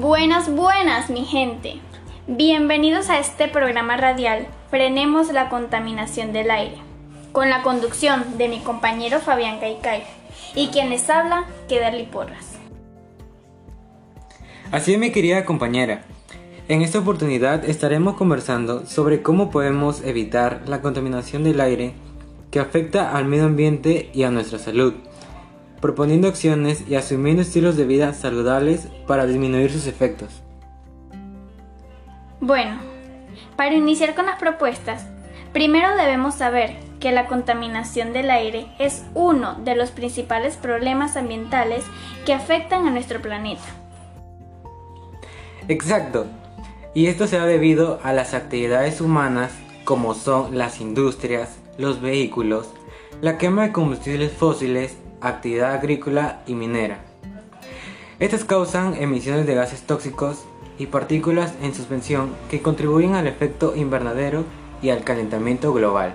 Buenas, buenas, mi gente. Bienvenidos a este programa radial Frenemos la contaminación del aire, con la conducción de mi compañero Fabián Caicay y quien les habla, Kedarly Porras. Así es, mi querida compañera. En esta oportunidad estaremos conversando sobre cómo podemos evitar la contaminación del aire que afecta al medio ambiente y a nuestra salud, proponiendo acciones y asumiendo estilos de vida saludables para disminuir sus efectos. Bueno, para iniciar con las propuestas, primero debemos saber que la contaminación del aire es uno de los principales problemas ambientales que afectan a nuestro planeta. Exacto, y esto se ha debido a las actividades humanas como son las industrias, los vehículos, la quema de combustibles fósiles, actividad agrícola y minera. Estas causan emisiones de gases tóxicos y partículas en suspensión que contribuyen al efecto invernadero y al calentamiento global.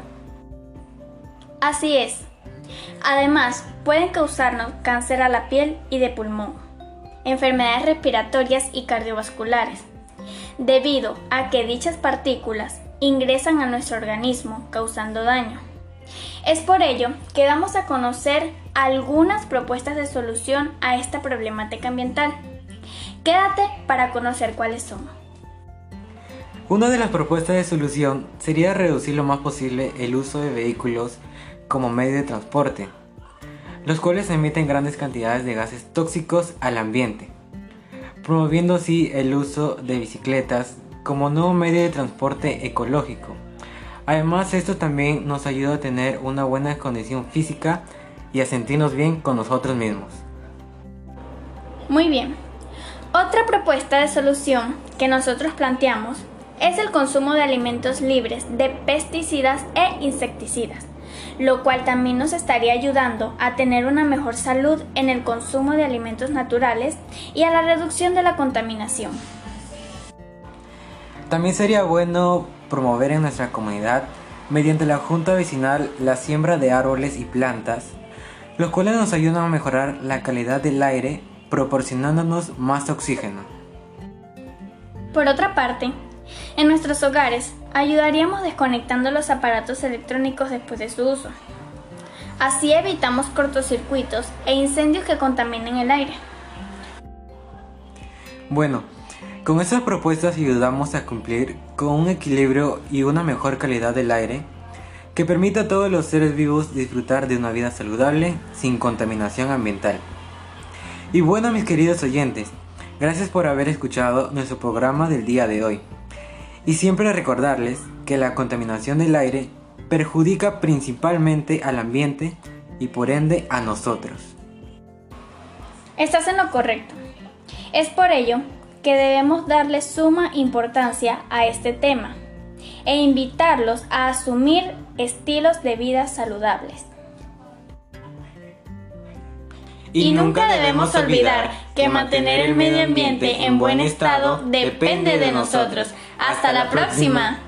Así es. Además, pueden causarnos cáncer a la piel y de pulmón, enfermedades respiratorias y cardiovasculares, debido a que dichas partículas ingresan a nuestro organismo causando daño. Es por ello que damos a conocer algunas propuestas de solución a esta problemática ambiental. Quédate para conocer cuáles son. Una de las propuestas de solución sería reducir lo más posible el uso de vehículos como medio de transporte, los cuales emiten grandes cantidades de gases tóxicos al ambiente, promoviendo así el uso de bicicletas como nuevo medio de transporte ecológico. Además, esto también nos ayuda a tener una buena condición física y a sentirnos bien con nosotros mismos. Muy bien. Otra propuesta de solución que nosotros planteamos es el consumo de alimentos libres de pesticidas e insecticidas, lo cual también nos estaría ayudando a tener una mejor salud en el consumo de alimentos naturales y a la reducción de la contaminación. También sería bueno promover en nuestra comunidad, mediante la Junta Vecinal, la siembra de árboles y plantas, los cuales nos ayudan a mejorar la calidad del aire, proporcionándonos más oxígeno. Por otra parte, en nuestros hogares ayudaríamos desconectando los aparatos electrónicos después de su uso. Así evitamos cortocircuitos e incendios que contaminen el aire. Bueno, con estas propuestas ayudamos a cumplir con un equilibrio y una mejor calidad del aire que permita a todos los seres vivos disfrutar de una vida saludable sin contaminación ambiental. Y bueno mis queridos oyentes, gracias por haber escuchado nuestro programa del día de hoy. Y siempre recordarles que la contaminación del aire perjudica principalmente al ambiente y por ende a nosotros. Estás en lo correcto. Es por ello que debemos darle suma importancia a este tema e invitarlos a asumir estilos de vida saludables. Y, nunca debemos olvidar que mantener el medio ambiente en buen estado depende de nosotros. Hasta la próxima.